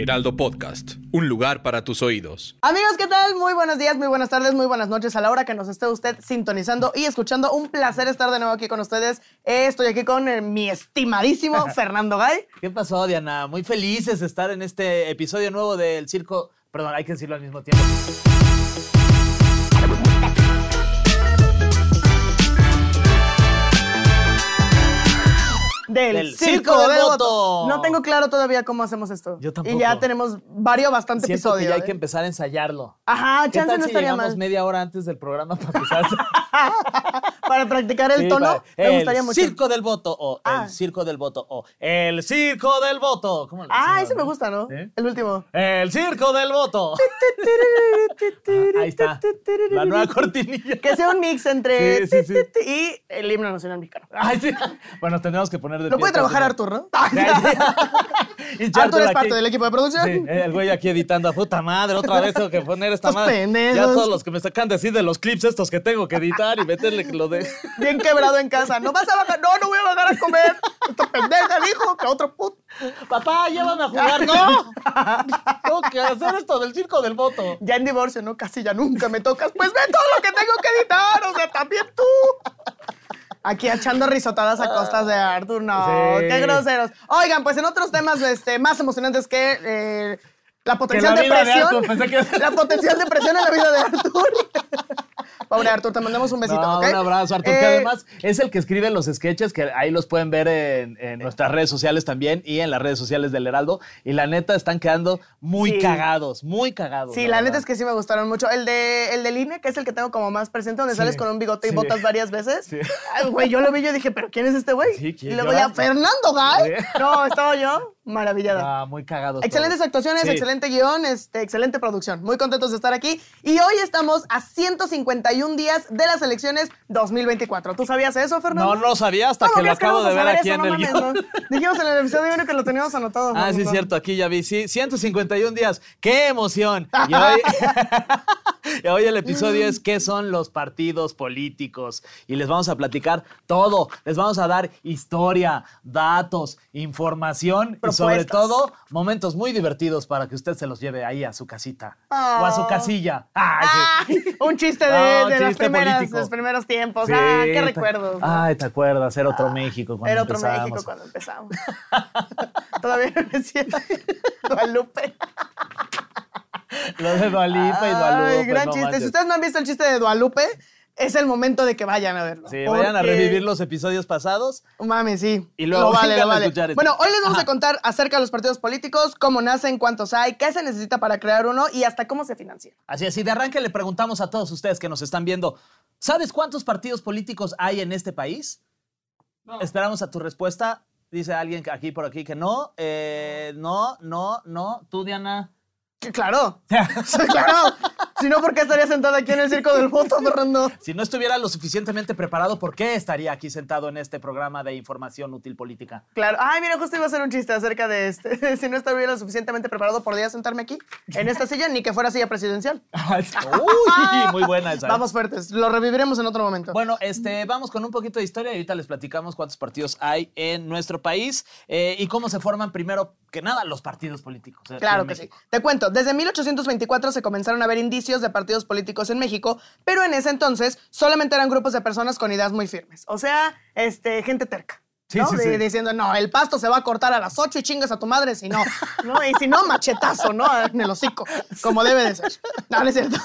Heraldo Podcast, un lugar para tus oídos. Amigos, ¿qué tal? Muy buenos días, muy buenas tardes, muy buenas noches a la hora que nos esté usted sintonizando y escuchando. Un placer estar de nuevo aquí con ustedes. Eh, Estoy aquí con eh, mi estimadísimo Fernando Gay. ¿Qué pasó, Diana? Muy felices de estar en este episodio nuevo del circo. Perdón, hay que decirlo al mismo tiempo. Del, Del Circo, Circo del Voto. Voto. No tengo claro todavía cómo hacemos esto. Yo tampoco. Y ya tenemos varios, bastante Siento episodios. que ya hay ¿eh? que empezar a ensayarlo. Ajá, ¿Qué chance tal no si estaría llegamos mal. media hora antes del programa para empezar? Para practicar el tono, me el gustaría mucho. circo del voto o Ah. el circo del voto o el circo del voto. ¿Cómo le Ah, ese me gusta, ¿no? ¿Sí? El último. El circo del voto. Ahí está. La nueva cortinilla. Que sea un mix entre Sí, sí, sí. y el himno nacional mexicano. Ay. Bueno, tenemos que poner de Lo puede trabajar. Artur, ¿no? Y Artur es parte del equipo de producción. Eh, el güey aquí editando a puta madre, otra vez tengo que poner esta madre. Ya todos los que me sacan decir de los clips estos que tengo que editar y meterle lo de. Bien quebrado en casa. No vas a bajar. No, no voy a bajar a comer. Esta pendeja dijo que otro puto. Papá, llévame a jugar. ¡No! Tengo que hacer esto del circo del voto. Ya en divorcio, ¿no? Casi ya nunca me tocas. Pues ve todo lo que tengo que editar. O sea, también tú. Aquí echando risotadas a costas de Artur. No, Sí. qué groseros. Oigan, pues en otros temas este, más emocionantes que eh, la potencial la de depresión. Pensé que- La potencial depresión en la vida de Artur. Pobre Artur, te mandamos un besito. No, ¿ok? un abrazo, Artur, Eh, que además es el que escribe los sketches, que ahí los pueden ver en, en nuestras redes sociales también y en las redes sociales del Heraldo. Y la neta están quedando muy Sí. cagados, muy cagados. Sí, la neta es que sí me gustaron mucho. El de el del INE, que es el que tengo como más presente, donde Sí, sales con un bigote y sí. botas varias veces. Sí. Ay, Güey, yo lo vi y yo dije, ¿pero quién es este güey? Sí, ¿quién? y luego ya, Fernando Gay. Sí. No, estaba yo maravillada. Ah, muy cagados. Excelentes todos. actuaciones, Sí. excelente guion, este, excelente producción. Muy contentos de estar aquí. Y hoy estamos a 151 días de las elecciones 2024. ¿Tú sabías eso, Fernando? No lo sabía hasta ¿Cómo que lo que acabo de ver aquí eso? en No el mames, guion. ¿no? Dijimos en el episodio que lo teníamos anotado. Ah, sí, es cierto, aquí ya vi. Sí, 151 días. ¡Qué emoción! Y hoy, y hoy el episodio es ¿Qué son los partidos políticos? Y les vamos a platicar todo. Les vamos a dar historia, datos, información y sobre Propuestas. todo momentos muy divertidos para que usted se los lleve ahí a su casita o a su Ah. casilla. Ay, sí. Ay, un chiste de, Ah, un de chiste primeras, político. los primeros tiempos. Sí, ah, qué recuerdos. ¿no? Ay, ¿te acuerdas? Era otro México cuando Era otro empezamos. México cuando empezamos. Todavía no decía Dualupe. Lo de Dualipa y Ay, Dualupe. gran no chiste. manches. Si ustedes no han visto el chiste de Dualupe, es el momento de que vayan a verlo. Sí, vayan a revivir los episodios pasados. Mami, sí. Y luego lo vale, lo a vale. escuchar. Bueno, hoy les vamos Ajá. a contar acerca de los partidos políticos, cómo nacen, cuántos hay, qué se necesita para crear uno y hasta cómo se financia. Así es, y de arranque le preguntamos a todos ustedes que nos están viendo, ¿sabes cuántos partidos políticos hay en este país? Esperamos a tu respuesta. Dice alguien que aquí por aquí que no. Eh, no, no, no. Tú, Diana. Claro. Claro. Si no, ¿por qué estaría sentada aquí en el circo del voto, Fernando? Si no estuviera lo suficientemente preparado, ¿por qué estaría aquí sentado en este programa de información útil política? Claro. Ay, mira, justo iba a hacer un chiste acerca de este. Si no estuviera lo suficientemente preparado, ¿podría sentarme aquí? En esta silla, ni que fuera silla presidencial. Uy, muy buena esa. ¿eh? Vamos fuertes. Lo reviviremos en otro momento. Bueno, este, vamos con un poquito de historia y ahorita les platicamos cuántos partidos hay en nuestro país eh, y cómo se forman primero que nada los partidos políticos. Claro que sí. Te cuento, desde 1824 se comenzaron a ver indicios de partidos políticos en México, pero en ese entonces solamente eran grupos de personas con ideas muy firmes. O sea, este, gente terca. Sí, ¿no? sí, De- sí. Diciendo, no, el pasto se va a cortar a las 8 y chingas a tu madre si no. ¿no? Y si no, machetazo, ¿no? En el hocico, como debe de ser. No, no es cierto.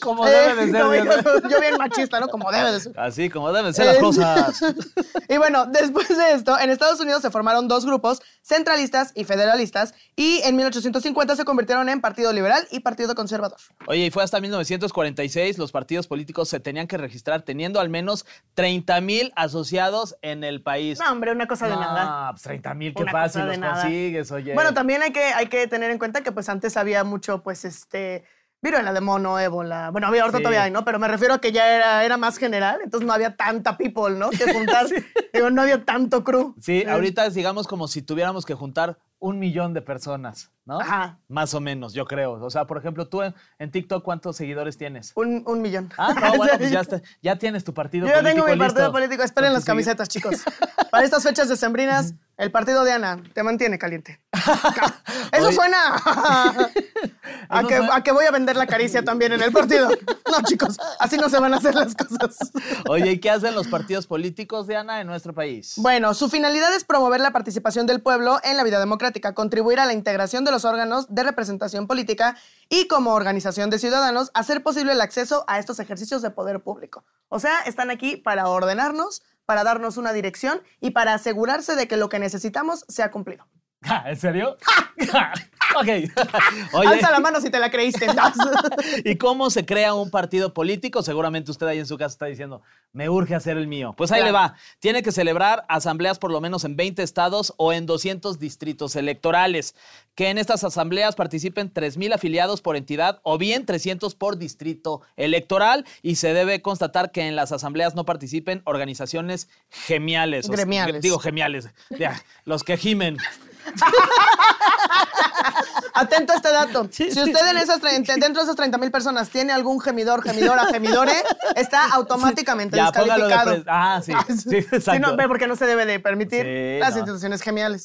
Como debe de ser, Dios yo, yo bien machista, ¿no? Como debe de ser. Así como deben ser las Eh, cosas. y bueno, después de esto, en Estados Unidos se formaron dos grupos, centralistas y federalistas, y en 1850 se convirtieron en Partido Liberal y Partido Conservador. Oye, y fue hasta 1946 los partidos políticos se tenían que registrar teniendo al menos 30 mil asociados en el país. No, No, hombre, una cosa de nada. No, pues 30 mil, qué Una fácil los nada. consigues, oye. Bueno, también hay que, hay que tener en cuenta que pues antes había mucho, pues, este, viruela de mono, ébola. Bueno, había ahorita Sí. todavía hay, ¿no? Pero me refiero a que ya era, era más general, entonces no había tanta people, ¿no? Que juntar. Digo, no había tanto crew. Sí, ahorita digamos como si tuviéramos que juntar un millón de personas, ¿no? Ajá. Más o menos, yo creo. O sea, por ejemplo, tú en, en TikTok, ¿cuántos seguidores tienes? Un, un millón. Ah, no, bueno, pues ya, está- ya tienes tu partido Yo político tengo mi partido listo. político. Esperen las camisetas, chicos. Para estas fechas decembrinas, el partido de Ana te mantiene caliente. Eso suena a, a que, suena- a que voy a vender la caricia también en el partido. No, chicos, así no se van a hacer las cosas. Oye, ¿y qué hacen los partidos políticos, Diana, en nuestro país? Bueno, su finalidad es promover la participación del pueblo en la vida democrática, contribuir a la integración de los órganos de representación política y como organización de ciudadanos, hacer posible el acceso a estos ejercicios de poder público. O sea, están aquí para ordenarnos, para darnos una dirección y para asegurarse de que lo que necesitamos sea cumplido. ¿En serio? ok. Oye, Alza la mano si te la creíste. ¿y cómo se crea un partido político? Seguramente usted ahí en su casa está diciendo, me urge hacer el mío. Pues ahí Claro. le va. Tiene que celebrar asambleas por lo menos en 20 estados o en 200 distritos electorales. Que en estas asambleas participen 3.000 afiliados por entidad o bien 300 por distrito electoral. Y se debe constatar que en las asambleas no participen organizaciones gemiales. o Gremiales. digo gemiales. Ya, los que gimen. Atento a este dato. Si usted en esas, dentro de esas 30 mil personas tiene algún gemidor, gemidora, gemidore, está automáticamente Ya, de descalificado. Ah, sí. Sí, exacto. Sí, no, porque no se debe de permitir Sí, las no. instituciones geniales.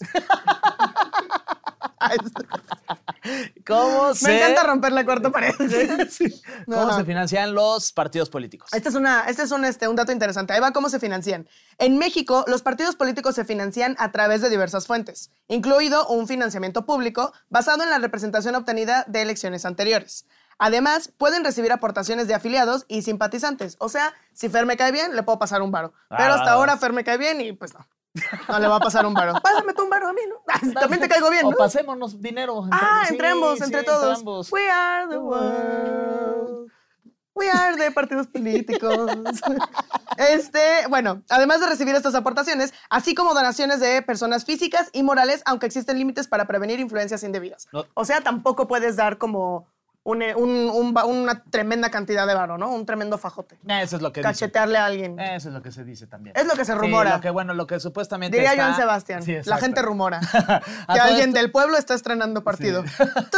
¿Cómo se, Me encanta romper la cuarta pared. ¿Cómo Ajá. se financian los partidos políticos? Este es, una, este es un, este, un dato interesante. Ahí va cómo se financian. En México, los partidos políticos se financian a través de diversas fuentes, incluido un financiamiento público basado en la representación obtenida de elecciones anteriores. Además, pueden recibir aportaciones de afiliados y simpatizantes. O sea, si Fer me cae bien, le puedo pasar un varo. Pero Ah, hasta va, ahora. Fer me cae bien y pues no. No le va a pasar un varo. Pásame tú un varo a mí, ¿no? También te caigo bien, O ¿no? pasémonos dinero. Ah, sí, entre ambos, sí, entre todos. ambos. We are the world. We are de partidos políticos. Este, bueno, además de recibir estas aportaciones, así como donaciones de personas físicas y morales, aunque existen límites para prevenir influencias indebidas. No. O sea, tampoco puedes dar como un- un- un ba- una tremenda cantidad de varo, ¿no? Un tremendo fajote. Eso es lo que dice. Cachetearle a alguien. Eso es lo que se dice también. Es lo que se Sí, rumora. lo que, bueno, lo que supuestamente Diría está- Joan Sebastián. Sí, la gente rumora que alguien esto- del pueblo está estrenando partido.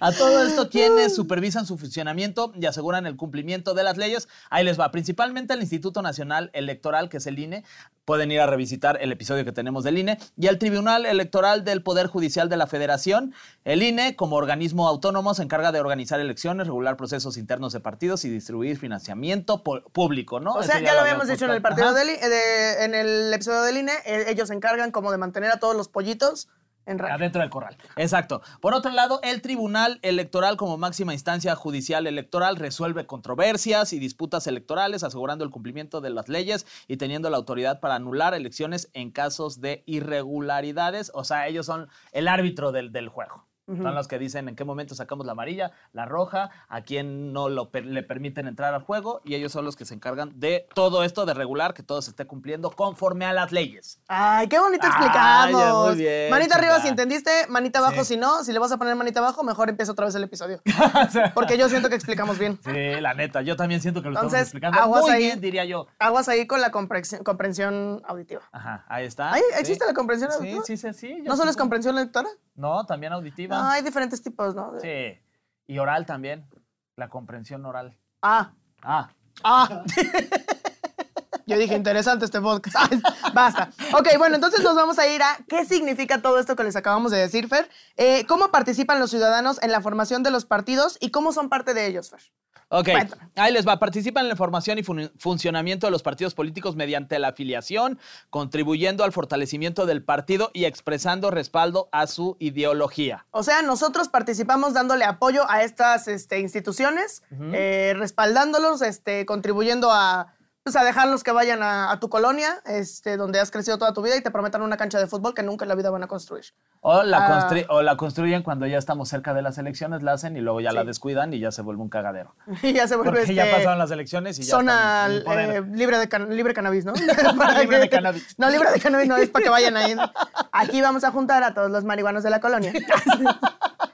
A todo esto, quienes supervisan su funcionamiento y aseguran el cumplimiento de las leyes, ahí les va. Principalmente el Instituto Nacional Electoral, que es el INE. Pueden ir a revisitar el episodio que tenemos del INE. Y el Tribunal Electoral del Poder Judicial de la Federación. El INE, como organismo autónomo, se encarga de organizar elecciones, regular procesos internos de partidos y distribuir financiamiento público, ¿no? O Eso sea, ya, lo habíamos dicho en el partido del de- en el episodio del INE, eh, ellos se encargan como de mantener a todos los pollitos. Adentro del corral. Exacto. Por otro lado, el Tribunal Electoral, como máxima instancia judicial electoral, resuelve controversias y disputas electorales, asegurando el cumplimiento de las leyes y teniendo la autoridad para anular elecciones en casos de irregularidades. O sea, ellos son el árbitro del, del juego. Son los que dicen en qué momento sacamos la amarilla, la roja, a quién no lo per- le permiten entrar al juego y ellos son los que se encargan de todo esto, de regular que todo se esté cumpliendo conforme a las leyes. Ay, qué bonito explicamos. muy bien, manita arriba si entendiste, manita abajo Sí. si no. Si le vas a poner manita abajo, mejor empieza otra vez el episodio. Porque yo siento que explicamos bien. Sí, la neta, yo también siento que lo estamos explicando aguas muy ahí. bien, diría yo. Aguas ahí con la comprensión, comprensión auditiva. Ajá, ahí está. Ay, sí. ¿existe la comprensión Sí, auditiva? sí, sí, sí. yo ¿No solo es comprensión lectora? No, también auditiva. No, hay diferentes tipos, ¿no? Sí. Y oral también. La comprensión oral. Ah, Ah. Ah. Yo dije, interesante este podcast. Basta. Ok, bueno, entonces nos vamos a ir a qué significa todo esto que les acabamos de decir, Fer. Eh, ¿Cómo participan los ciudadanos en la formación de los partidos y cómo son parte de ellos, Fer? Ok, Cuéntame. ahí les va. Participan en la formación y fun- funcionamiento de los partidos políticos mediante la afiliación, contribuyendo al fortalecimiento del partido y expresando respaldo a su ideología. O sea, nosotros participamos dándole apoyo a estas este, instituciones, eh, respaldándolos, este, contribuyendo a, pues, a dejarlos que vayan a, a tu colonia, este, donde has crecido toda tu vida y te prometan una cancha de fútbol que nunca en la vida van a construir. O la, Ah. constru- o la construyen cuando ya estamos cerca de las elecciones, la hacen y luego ya la descuidan y ya se vuelve un cagadero. Y ya se vuelve Porque ya este, pasaron las elecciones y ya zona eh, libre de can- libre cannabis, ¿no? Libre de cannabis. No, libre de cannabis no es para que vayan ahí. Aquí vamos a juntar a todos los marihuanos de la colonia.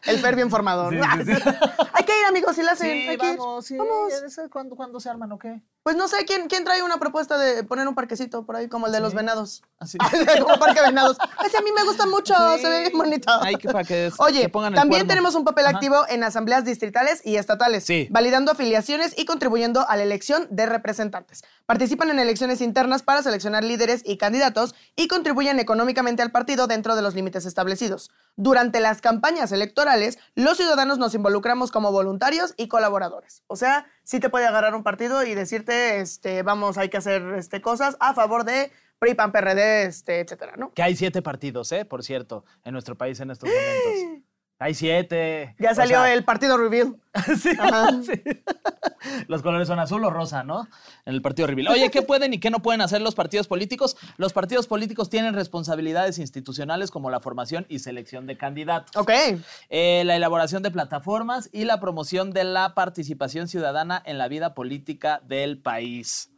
El Fer bien formado. Hay que ir, amigos, si la hacen. Hay que ir. vamos. Vamos. ¿Ese ¿Cuándo, ¿Cuándo se arman o qué? Pues no sé, ¿quién, ¿quién trae una propuesta de poner un parquecito por ahí como el de los venados? Así. como parque venados. Ese a mí me gusta mucho, Sí. se ve bien bonito. Hay que- para que- Oye, que pongan también tenemos un papel Ajá. activo en asambleas distritales y estatales, Sí. validando afiliaciones y contribuyendo a la elección de representantes. Participan en elecciones internas para seleccionar líderes y candidatos y contribuyen económicamente al partido dentro de los límites establecidos. Durante las campañas electorales, los ciudadanos nos involucramos como voluntarios y colaboradores. O sea, sí te puede agarrar un partido y decirte, este, vamos, hay que hacer este, cosas a favor de PRI, PAN, PRD, este, etcétera, ¿no? Que hay siete partidos, ¿eh? Por cierto, en nuestro país en estos momentos. Hay siete. Ya O salió sea, el partido reveal. sí, Ajá. sí. Los colores son azul o rosa, ¿no? En el partido Reveal. Oye, ¿qué pueden y qué no pueden hacer los partidos políticos? Los partidos políticos tienen responsabilidades institucionales como la formación y selección de candidatos. Ok. eh, la elaboración de plataformas y la promoción de la participación ciudadana en la vida política del país.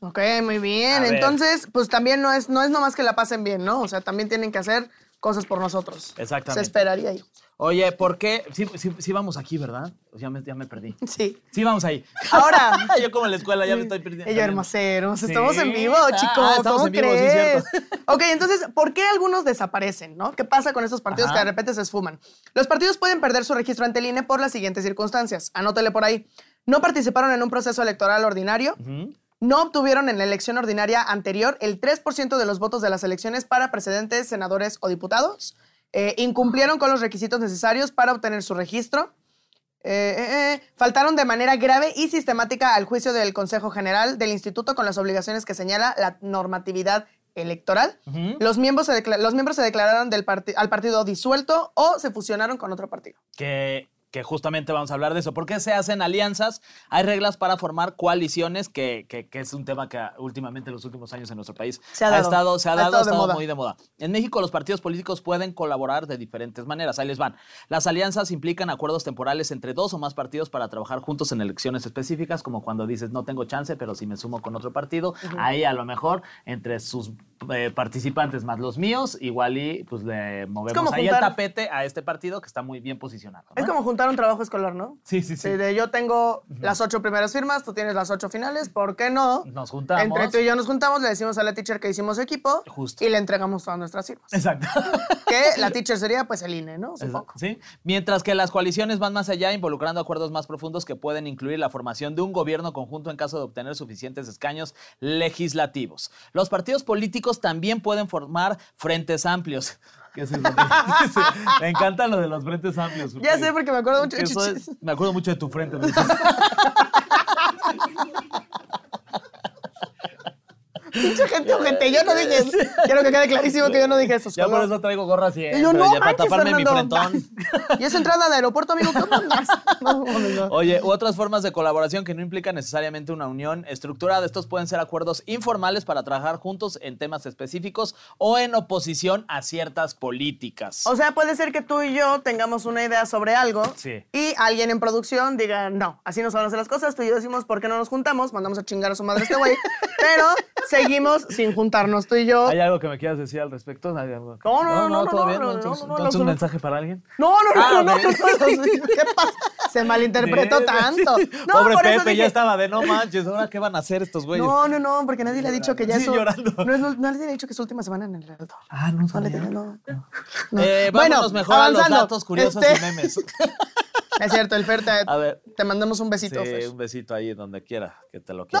Ok, muy bien. A ver. Entonces, pues también no es, no es nomás que la pasen bien, ¿no? O sea, también tienen que hacer cosas por nosotros. Exactamente. Se esperaría yo. Oye, ¿por qué? Sí, sí- sí vamos aquí, ¿verdad? Ya me, ya me perdí. Sí. Sí, vamos ahí. Ahora. Yo como en la escuela ya me estoy perdiendo. Ella hermoseros, Sí. estamos en vivo, Ah, chicos. estamos ¿Cómo en vivo, sí, cierto. ok, entonces, ¿por qué algunos desaparecen, no? ¿Qué pasa con estos partidos Ajá. que de repente se esfuman? Los partidos pueden perder su registro ante el INE por las siguientes circunstancias. Anótele por ahí. No participaron en un proceso electoral ordinario. No obtuvieron en la elección ordinaria anterior el 3% de los votos de las elecciones para precedentes, senadores o diputados. Eh, incumplieron con los requisitos necesarios para obtener su registro. Eh, eh, faltaron de manera grave y sistemática al juicio del Consejo General del Instituto con las obligaciones que señala la normatividad electoral. los, miembros se los miembros se declararon del al partido disuelto o se fusionaron con otro partido. que, que justamente vamos a hablar de eso. ¿Por qué se hacen alianzas? Hay reglas para formar coaliciones, que, que- que es un tema que últimamente en los últimos años en nuestro país Se ha dado. estado, se ha Ha dado, estado ha estado muy de moda. En México los partidos políticos pueden colaborar de diferentes maneras. Ahí les van. Las alianzas implican acuerdos temporales entre dos o más partidos para trabajar juntos en elecciones específicas, como cuando dices no tengo chance, pero si me sumo con otro partido, ahí a lo mejor entre sus eh, participantes más los míos, igual y pues le movemos como ahí juntar- el tapete a este partido que está muy bien posicionado. ¿no? Es como juntar un trabajo escolar, ¿no? Sí, sí, sí. Sí, de yo tengo las ocho primeras firmas, tú tienes las ocho finales, ¿por qué no? Nos juntamos. Entre tú y yo nos juntamos, le decimos a la teacher que hicimos equipo Justo. y le entregamos todas nuestras firmas. Exacto. que la teacher sería pues el INE, ¿no? Supongo. ¿Sí? Mientras que las coaliciones van más allá, involucrando acuerdos más profundos que pueden incluir la formación de un gobierno conjunto en caso de obtener suficientes escaños legislativos. Los partidos políticos también pueden formar frentes amplios. ¿Qué es eso? Me encanta lo de los frentes amplios. Ya sé, porque me acuerdo mucho de es- me acuerdo mucho de tu frente. Pinche gente ojete, yo no dije eso. Quiero que quede clarísimo que yo no dije eso. Ya por eso traigo gorra así, Y yo, no para manches, taparme mi frentón. Y esa entrada de aeropuerto, amigo, ¿qué mandas? No. Oye, u otras formas de colaboración que no implican necesariamente una unión estructurada. Estos pueden ser acuerdos informales para trabajar juntos en temas específicos o en oposición a ciertas políticas. O sea, puede ser que tú y yo tengamos una idea sobre algo Sí. y alguien en producción diga, no, así no se van a hacer las cosas. Tú y yo decimos, ¿por qué no nos juntamos? Mandamos a chingar a su madre este güey. Pero seguimos sin juntarnos tú y yo. ¿Hay algo que me quieras decir al respecto? ¿Hay algo que- No, no, no, no, ¿todo no, Entonces, ¿un mensaje para alguien? No, no, no, Ah, no, no, ¿Qué pasa? Se malinterpretó tanto. Pobre Pepe, ya estaba de no manches, ¿ahora qué van a hacer estos güeyes? No, no, no, porque nadie le ha dicho que ya es llorando. No, nadie le ha dicho que es su última semana en el Heraldo. Ah, no, No. Eh, Bueno, vámonos mejor a los datos curiosos Este- y memes. Es cierto, el Fer, te, A ver. te mandamos un besito, Sí, Fer. un besito ahí donde quiera que te lo quiera.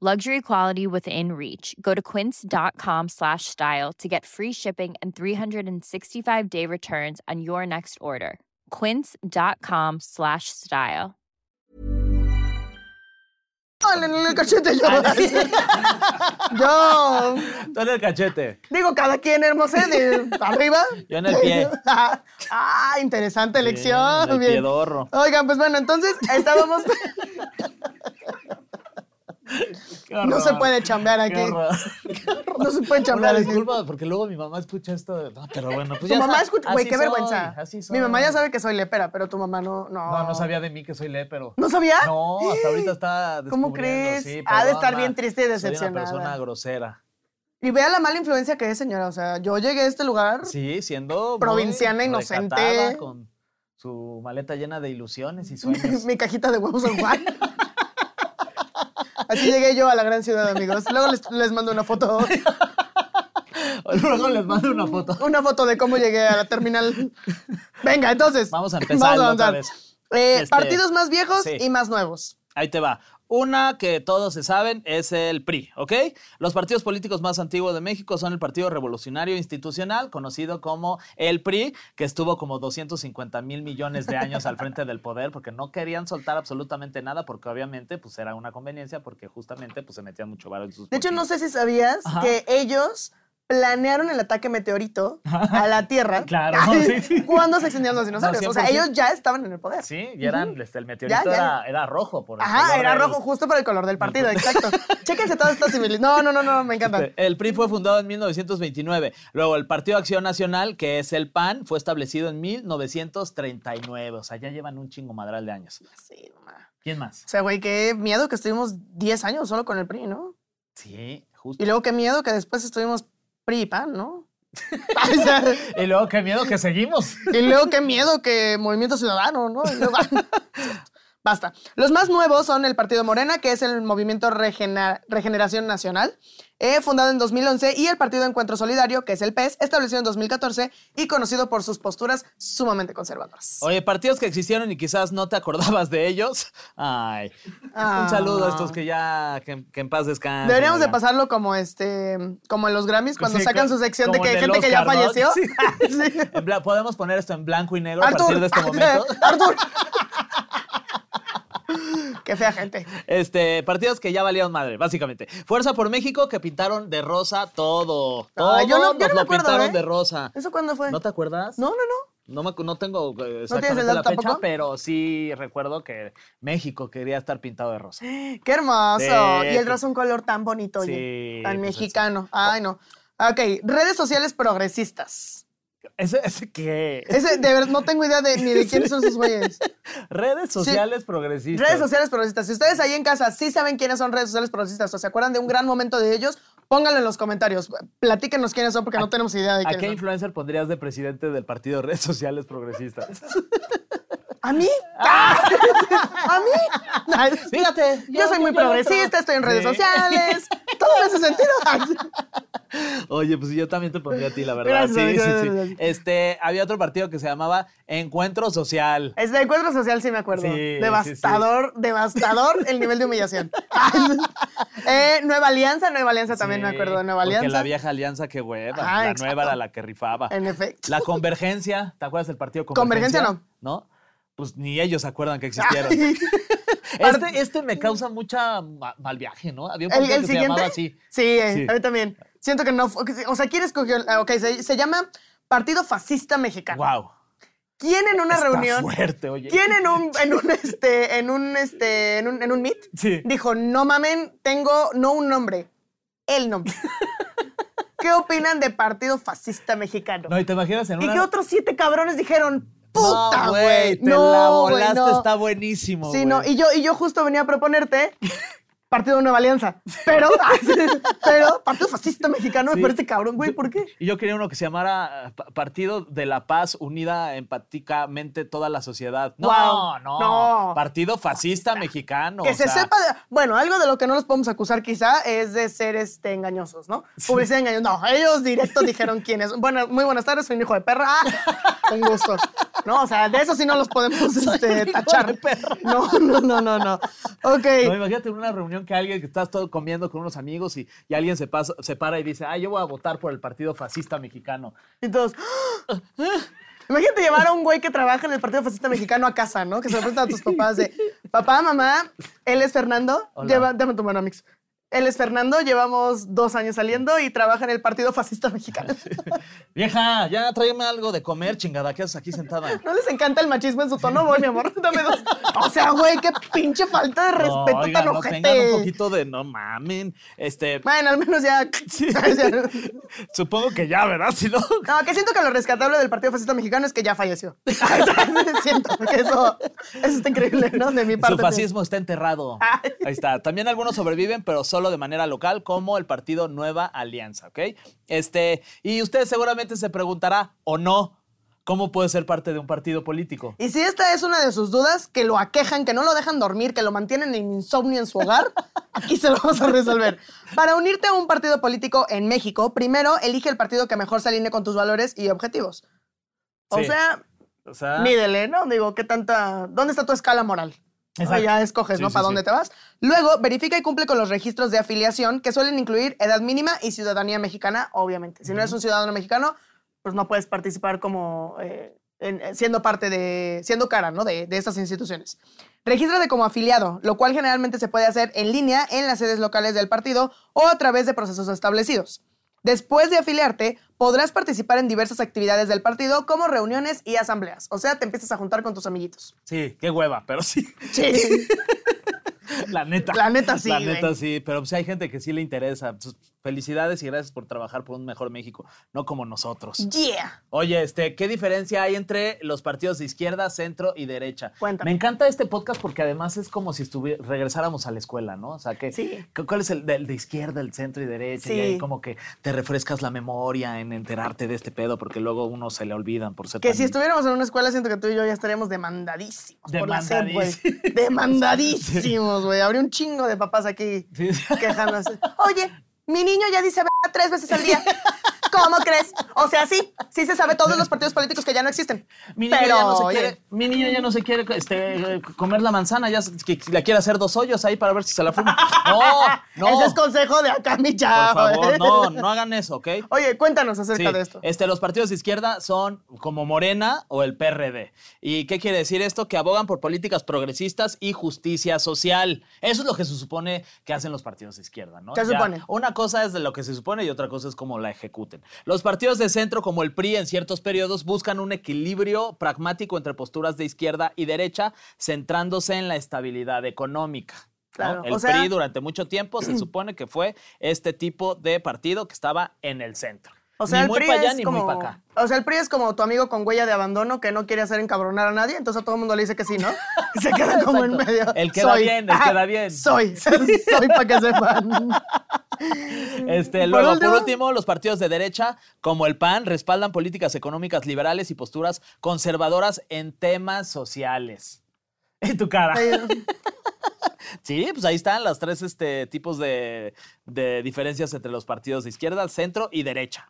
Luxury quality within reach. Go to quince.com slash style to get free shipping and 365 day returns on your next order. Quince.com slash style. Dale, en el cachete yo. yo. Tú en el cachete. Digo, cada quien, hermosa, de arriba. Yo en el pie. ah, interesante elección. Bien, el bien. piedorro. Oigan, pues bueno, entonces estábamos. No se puede chambear Qué aquí. No se puede Una chambear aquí. disculpa, porque luego mi mamá escucha esto. de- No, pero bueno, pues Tu ya mamá escucha, güey, qué soy, vergüenza. así soy. Mi mamá ya sabe que soy lepera, pero tu mamá no. No, No, no sabía de mí que soy lepero. ¿No sabía? No, hasta ahorita está ¿Cómo crees? sí, Ha de estar bien triste y Soy decepcionada. una persona grosera. Y vea la mala influencia que es, señora. O sea, yo llegué a este lugar. Sí, siendo muy Provinciana inocente. con su maleta llena de ilusiones y sueños. mi cajita de huevos San Juan. Así llegué yo a la gran ciudad, amigos. Luego les, les mando una foto. Luego les mando una foto. Una foto de cómo llegué a la terminal. Venga, entonces. Vamos a empezar otra avanzar. Eh, Este, partidos más viejos sí. y más nuevos. Ahí te va. Una que todos se saben es el PRI, ¿ok? Los partidos políticos más antiguos de México son el Partido Revolucionario Institucional, conocido como el PRI, que estuvo como 250 mil millones de años al frente del poder porque no querían soltar absolutamente nada porque obviamente pues era una conveniencia porque justamente pues se metían mucho varo en sus De hecho, no sé si sabías Ajá. que ellos planearon el ataque meteorito a la Tierra Claro, sí, sí. cuando se extendieron los dinosaurios. o sea, 100%. ellos ya estaban en el poder. Sí, y eran, este, el meteorito Ya, ya. Era, era rojo por el Ajá, color era del- rojo justo por el color del partido, exacto. Chéquense todas estas similitudes. No, no, no, no, me encanta. Este, El PRI fue fundado en 1929. Luego, el Partido Acción Nacional, que es el PAN, fue establecido en 1939. O sea, ya llevan un chingo madral de años. Sí, no ma. ¿Quién más? O sea, güey, qué miedo que estuvimos 10 años solo con el PRI, ¿no? Sí, justo. Y luego qué miedo que después estuvimos PRI y PAN, ¿no? Y luego, qué miedo que seguimos. y luego qué miedo que Movimiento Ciudadano, ¿no? Y luego- Basta. Los más nuevos son el Partido Morena, que es el Movimiento Regeneración Nacional, eh, fundado en 2011, y el Partido Encuentro Solidario, que es el PES, establecido en 2014 y conocido por sus posturas sumamente conservadoras. Oye, partidos que existieron y quizás no te acordabas de ellos. Ay. Ah. Un saludo a estos que ya, que, que en paz descansen. Deberíamos de pasarlo como este, como en los Grammys, cuando Sí, sacan su sección de que hay gente que ya falleció. Sí. Sí. Podemos poner esto en blanco y negro a partir de este momento. Artur. Qué fea gente. Este, partidos que ya valieron madre, básicamente. Fuerza por México que pintaron de rosa todo. Todo Ah, yo no- yo nos no me lo acuerdo, pintaron ¿eh? de rosa. ¿eso cuándo fue? ¿No te acuerdas? No, no, no. No, me no tengo eh, exactamente dato la fecha, tampoco? pero sí recuerdo que México quería estar pintado de rosa. Qué hermoso. Sí, y el rosa un color tan bonito, oye. Sí, tan pues, mexicano. Ay, no. Ok, redes sociales progresistas. ¿Ese, ese qué? Ese, de verdad, no tengo idea de, ni de quiénes son esos güeyes. Redes sociales progresistas. Redes sociales progresistas. Si ustedes ahí en casa sí saben quiénes son redes sociales progresistas o se acuerdan de un gran momento de ellos, pónganlo en los comentarios. Platíquenos quiénes son porque no tenemos idea de ¿A quiénes qué son. influencer pondrías de presidente del partido Redes Sociales Progresistas? ¿A mí? ¿A mí? Ay, Fíjate. Yo soy muy yo progresista, estoy en redes Sí. sociales. Todo en ese sentido. Oye, pues yo también te pondría a ti, la verdad. Gracias, sí, sí, sí. Este, había otro partido que se llamaba Encuentro Social. Es de encuentro social, sí me acuerdo. Sí, sí, devastador, devastador el nivel de humillación. Eh, Nueva Alianza, Nueva Alianza también me acuerdo Nueva Porque Alianza. la vieja alianza, qué hueva. Ah, la exacto. nueva era la que rifaba. En efecto. La convergencia, ¿te acuerdas del partido Convergencia Convergencia? no. Pues ni ellos se acuerdan que existieron. Este, este me causa mucha ma- mal viaje, ¿no? Había un ¿El, que siguiente? se llamaba así. Sí, eh, Sí. a mí también. Siento que no. O sea, ¿quién escogió? Ah, Ok, se, se llama Partido Fascista Mexicano. Wow. ¿Quién en una Está reunión? fuerte, oye. ¿Quién en un, en un, este, en un, este, en un, en un meet? Sí. Dijo, no mamen, tengo no un nombre, el nombre. ¿Qué opinan de Partido Fascista Mexicano? No, y te imaginas en y una... que otros siete cabrones dijeron, puta, No, güey. Te la no, volaste, no". está buenísimo. Sí, no, y yo, y yo justo venía a proponerte Partido Nueva Alianza. Pero, pero, Partido Fascista Mexicano Sí. me parece cabrón, güey, ¿por qué? Y yo quería uno que se llamara eh, Pa- Partido de la Paz Unida Empáticamente Toda la Sociedad. No, no, no. Partido Fascista Mexicano. Que o se sea, sepa, de- bueno, algo de lo que no los podemos acusar quizá es de ser este, engañosos, ¿no? Publicidad engañosa. No, ellos directo dijeron quién es. Bueno, muy buenas tardes, soy un hijo de perra. Ah, con gusto. No, o sea, de eso sí no los podemos este, tachar. No, no, no, no, no. Ok. No, imagínate una reunión que alguien que estás todo comiendo con unos amigos y, y alguien se, pasa, se para y dice, ah, yo voy a votar por el Partido Fascista Mexicano. ¡ah! Imagínate llevar a un güey que trabaja en el Partido Fascista Mexicano a casa, ¿no? Que se lo presenta a tus papás de papá, mamá, él es Fernando. Hola. Lleva, dame tu mano, Mix. Él es Fernando, llevamos dos años saliendo y trabaja en el Partido Fascista Mexicano. Vieja, ya tráeme algo de comer, chingada, ¿qué haces aquí sentada? ¿No les encanta el machismo en su tono? Voy, mi amor, dame dos. O sea, güey, qué pinche falta de respeto no, oigan, tan no ojete. tengan un poquito de no mamen. Este, Bueno, al menos ya. supongo que ya, ¿verdad? Si no. No, que siento que lo rescatable del Partido Fascista Mexicano es que ya falleció. siento que eso, eso está increíble, ¿no? De mi parte. Su fascismo está enterrado. Ahí está. También algunos sobreviven, pero solo de manera local, como el partido Nueva Alianza, ¿ok? Este, y usted seguramente se preguntará, o no, ¿cómo puede ser parte de un partido político? Y si esta es una de sus dudas, que lo aquejan, que no lo dejan dormir, que lo mantienen en insomnio en su hogar, aquí se lo vamos a resolver. Para unirte a un partido político en México, primero elige el partido que mejor se alinee con tus valores y objetivos. O Sí. sea, O sea, mídele, ¿no? Digo, ¿qué tanta. ¿Dónde está tu escala moral? Exacto. ya escoges, Sí, ¿no? sí, ¿Para sí. dónde te vas? Luego, verifica y cumple con los registros de afiliación, que suelen incluir edad mínima y ciudadanía mexicana, obviamente. Si no eres un ciudadano mexicano, pues no puedes participar como eh, en- eh, siendo parte de, siendo cara, ¿no? De, de estas instituciones. Regístrate como afiliado, lo cual generalmente se puede hacer en línea en las sedes locales del partido o a través de procesos establecidos. Después de afiliarte, podrás participar en diversas actividades del partido como reuniones y asambleas. O sea, te empiezas a juntar con tus amiguitos. sí, qué hueva, pero sí. Sí. La neta. La neta sí, La güey. neta sí, pero pues hay gente que sí le interesa. Felicidades y gracias por trabajar por un mejor México, no como nosotros. yeah. Oye, este, ¿qué diferencia hay entre los partidos de izquierda, centro y derecha? Cuéntame. Me encanta este podcast porque además es como si regresáramos a la escuela, ¿no? O sea, que, Sí. cu- ¿cuál es el de izquierda, el centro y derecha? Y Sí. ahí como que te refrescas la memoria en enterarte de este pedo porque luego uno se le olvidan por ser Que tan- si estuviéramos en una escuela, siento que tú y yo ya estaríamos demandadísimos. Por la. Demandadísimos. Demandadísimos, güey. Habría un chingo de papás aquí Sí. quejándose. Oye, mi niño ya dice tres veces al día. ¿Cómo crees? O sea, sí, sí se sabe todos los partidos políticos que ya no existen. Mi niño, Pero, ya no se oye, quiere, mi niño ya no se quiere este, comer la manzana, ya que la quiere hacer dos hoyos ahí para ver si se la fuma. No, no. Ese es consejo de acá, mi Por chavo. favor, ¿eh? no, no hagan eso, ¿ok? Oye, cuéntanos acerca Sí, de esto. Este, los partidos de izquierda son como Morena o el PRD. ¿Y qué quiere decir esto? Que abogan por políticas progresistas y justicia social. Eso es lo que se supone que hacen los partidos de izquierda, ¿no? Se supone. Una cosa es de lo que se supone y otra cosa es cómo la Los partidos de centro, como el PRI, en ciertos periodos buscan un equilibrio pragmático entre posturas de izquierda y derecha, centrándose en la estabilidad económica. El o sea- PRI durante mucho tiempo se supone que fue este tipo de partido que estaba en el centro. O sea, ni el muy PRI allá es ni como, muy para acá. O sea, el PRI es como tu amigo con huella de abandono que no quiere hacer encabronar a nadie, entonces a todo el mundo le dice que sí, ¿no? Y se queda como en medio. El que da bien, el que da bien. Soy, soy para que sepan. Este, Por luego, último- por último, los partidos de derecha, como el PAN, respaldan políticas económicas liberales y posturas conservadoras en temas sociales. En tu cara. Sí, pues ahí están los tres este, tipos de, de diferencias entre los partidos de izquierda, centro y derecha.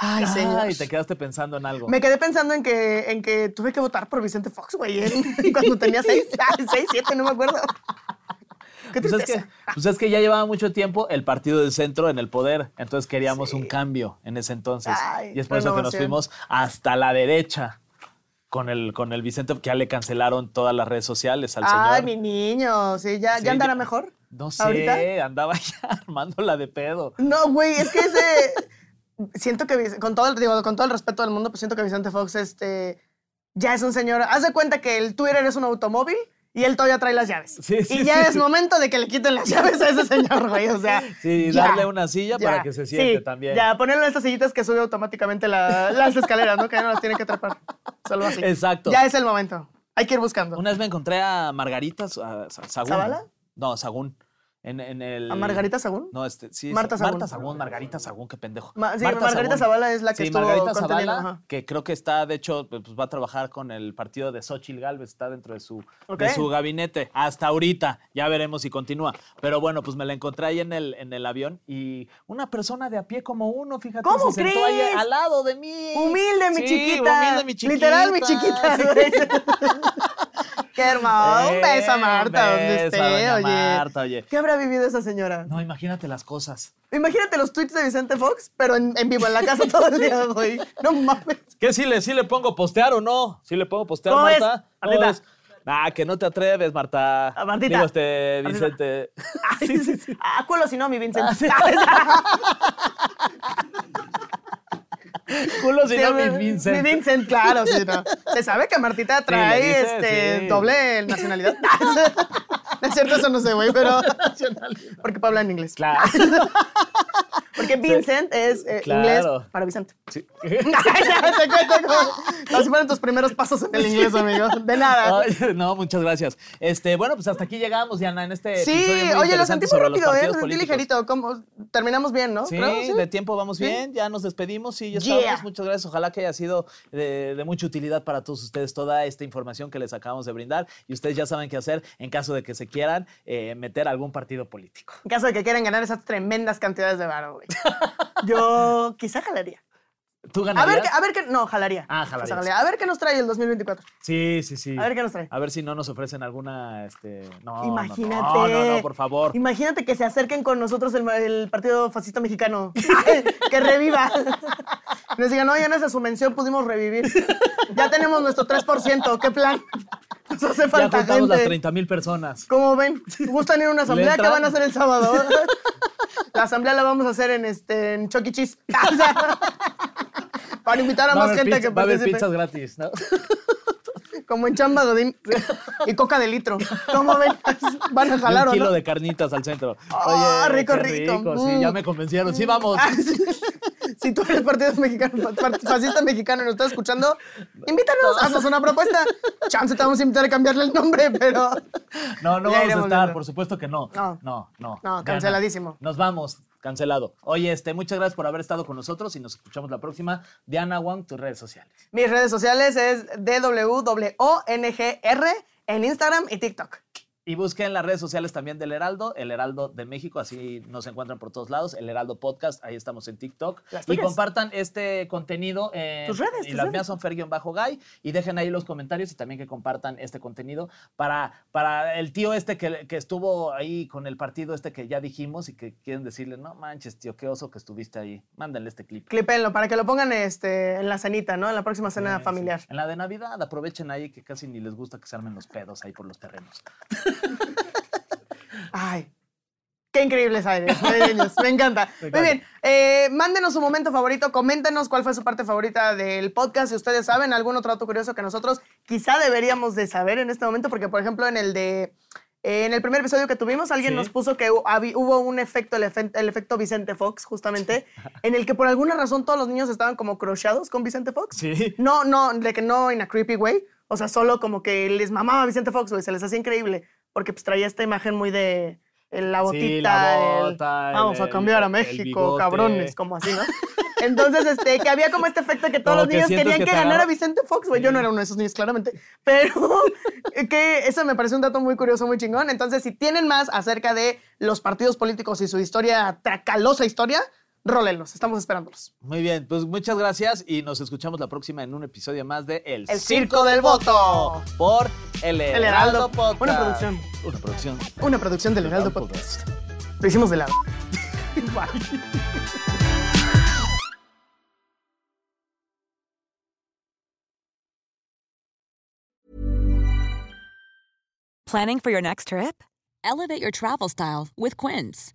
Ay, señor. Ay, te quedaste pensando en algo. Me quedé pensando en que, en que tuve que votar por Vicente Fox, güey, en- cuando tenía seis, ay, seis, siete, no me acuerdo. Qué Pues es, que, pues es que ya llevaba mucho tiempo el partido del centro en el poder, entonces queríamos Sí. un cambio en ese entonces. Ay, y es por eso que nos fuimos hasta la derecha con el, con el Vicente, que ya le cancelaron todas las redes sociales al Ay, señor. mi niño, sí, ya, Sí, ya andará ya- mejor. No sé, ¿Ahorita? andaba ya armándola de pedo. No, güey, es que ese. Siento que, con todo, el, digo, con todo el respeto del mundo, pues siento que Vicente Fox este, ya es un señor. Haz de cuenta que el Twitter es un automóvil y él todavía trae las llaves. Sí, sí, y ya sí. es momento de que le quiten las llaves a ese señor, güey. O sea. Sí, ya, darle una silla para que se siente también. Ya, ponerle estas sillitas que sube automáticamente la- las escaleras, ¿no? Que ya no las tiene que trepar. Solo así. Exacto. Ya es el momento. Hay que ir buscando. Una vez me encontré a Margarita a Sa- Sagún. ¿Zavala? No, Sagún. En, en el... ¿A Margarita Sagún? No, este, sí. Marta Sagún. Marta Sagún, Margarita Sagún, qué pendejo. Ma- sí, Margarita Zavala es la que sí, estuvo Margarita Zavala, que creo que está, de hecho, pues va a trabajar con el partido de Xochitl Galvez, está dentro de su, de su gabinete. Hasta ahorita, ya veremos si continúa. Pero bueno, pues me la encontré ahí en el, en el avión y una persona de a pie como uno, fíjate, ¿Cómo se sentó ahí crees? al lado de mí. Humilde, mi Sí, chiquita. humilde, mi chiquita. Literal, mi chiquita. Sí. Qué hermoso. Un beso a Eh, Marta, beso esté, a doña oye. Marta, oye. ¿Qué habrá vivido esa señora? No, imagínate las cosas. Imagínate los tweets de Vicente Fox, pero en, en vivo, en la casa todo el día, güey. No mames. ¿Qué si le, si le pongo postear o no? ¿Sí le pongo postear, ¿Cómo Marta? ¿Cómo Martita? ves? Ah, que no te atreves, Marta. Ah, Martita. Digo, este. Vicente. Ay, Ah, culo si no, mi Vincent. Culo si Sí, no, mi Vincent. Mi Vincent, claro, sí, no. Se sabe que Martita trae le dice, este sí. doble nacionalidad. No es cierto, eso no sé, güey, pero. Porque Pablo en inglés. Claro. Porque Vincent es eh, Claro. inglés para Vicente. Sí. como, como si fueran tus primeros pasos en el inglés, amigo. De nada. Ay, no, muchas gracias. Este, bueno, pues hasta aquí llegamos, Diana, en este Sí, episodio oye, lo sentí muy rápido, ¿eh? Lo sentí ligerito. ¿Cómo? Terminamos bien, ¿no? Sí, Creo, de tiempo vamos Sí. bien, ya nos despedimos y ya Yeah. estamos. Muchas gracias. Ojalá que haya sido de, de mucha utilidad para todos ustedes toda esta información que les acabamos de brindar. Y ustedes ya saben qué hacer en caso de que se quieran eh, meter a algún partido político. En caso de que quieran ganar esas tremendas cantidades de varo, güey. Yo quizá jalaría. ¿Tú A ganarías? ver, qué- a ver qué. No, jalaría. Ah, Quizá jalarías. A ver qué nos trae el 2024. Sí, sí, sí. A ver qué nos trae. A ver si no nos ofrecen alguna, este, no, no, Imagínate. No, no, no, por favor. Imagínate que se acerquen con nosotros el, el Partido Fascista Mexicano. que reviva. Nos digan, oye, en su mención pudimos revivir. Ya tenemos nuestro 3%. ¿Qué plan? Nos hace Ya falta juntamos las gente. 30 mil personas. ¿Cómo ven? ¿Gustan ir a una asamblea? ¿Qué van a hacer el sábado? La asamblea la vamos a hacer en, este, en Chuck E. Cheese. Para invitar a Va más gente pizza- que va a haber participe. pizzas gratis, ¿no? Como en Chamba Godín. Y coca de litro. ¿Cómo ven? ¿Van a Y jalar un o kilo no? de carnitas al centro. Ah, Oye, rico, qué rico. Sí, Mm. ya me convencieron. Sí, vamos. Si tú eres partido mexicano, fascista mexicano y nos estás escuchando, invítanos, haznos una propuesta. Chance te vamos a invitar a cambiarle el nombre, pero. No, no vamos a estar, viendo. por supuesto que no. No. No, no. No, canceladísimo. Nos vamos, cancelado. Oye, este, muchas gracias por haber estado con nosotros y nos escuchamos la próxima. Diana Wang, tus redes sociales. Mis redes sociales es DWONGR en Instagram y TikTok. Y busquen las redes sociales también del Heraldo, el Heraldo de México, así nos encuentran por todos lados, el Heraldo Podcast, ahí estamos en TikTok. Y compartan este contenido en Tus redes, y tus las redes. mías son Fer-Guy y dejen ahí los comentarios y también que compartan este contenido para, para el tío este que, que estuvo ahí con el partido este que ya dijimos y que quieren decirle, no manches, tío, qué oso que estuviste ahí. Mándenle este clip. Clipenlo para que lo pongan este, en la cenita, ¿no? En la próxima cena Sí, sí. familiar. En la de Navidad, aprovechen ahí que casi ni les gusta que se armen los pedos ahí por los terrenos. Ay, qué increíbles aires. navideños, Me encanta. Muy bien. eh, mándenos su momento favorito, coméntenos cuál fue su parte favorita del podcast. Si ustedes saben algún otro dato curioso que nosotros quizá deberíamos de saber en este momento, porque por ejemplo en el de... eh, en el primer episodio que tuvimos, alguien Sí. nos puso que hubo un efecto, el, efe- el efecto Vicente Fox, justamente, en el que por alguna razón todos los niños estaban como crocheados con Vicente Fox. Sí. No, no, de que no in a creepy way. O sea, solo como que les mamaba Vicente Fox, güey. Se les hacía increíble. Porque pues traía esta imagen muy de eh, la botita. Sí, la el, bota, el- Vamos a cambiar a México, cabrones, como así, ¿no? Entonces, este, que había como este efecto que todos Como los niños querían que que, ganara Vicente Fox, güey. Yo no era uno de esos niños, claramente. Pero que eso me parece un dato muy curioso, muy chingón. Entonces, si tienen más acerca de los partidos políticos y su historia, tracalosa historia, rólenlos. Estamos esperándolos. Muy bien, pues muchas gracias y nos escuchamos la próxima en un episodio más de El, El Circo del Voto. por El Heraldo, Heraldo. Podcast. Una producción. Una producción. Una producción del Heraldo Podcast. Lo hicimos de lado. Planning for your next trip? Elevate your travel style with Quince.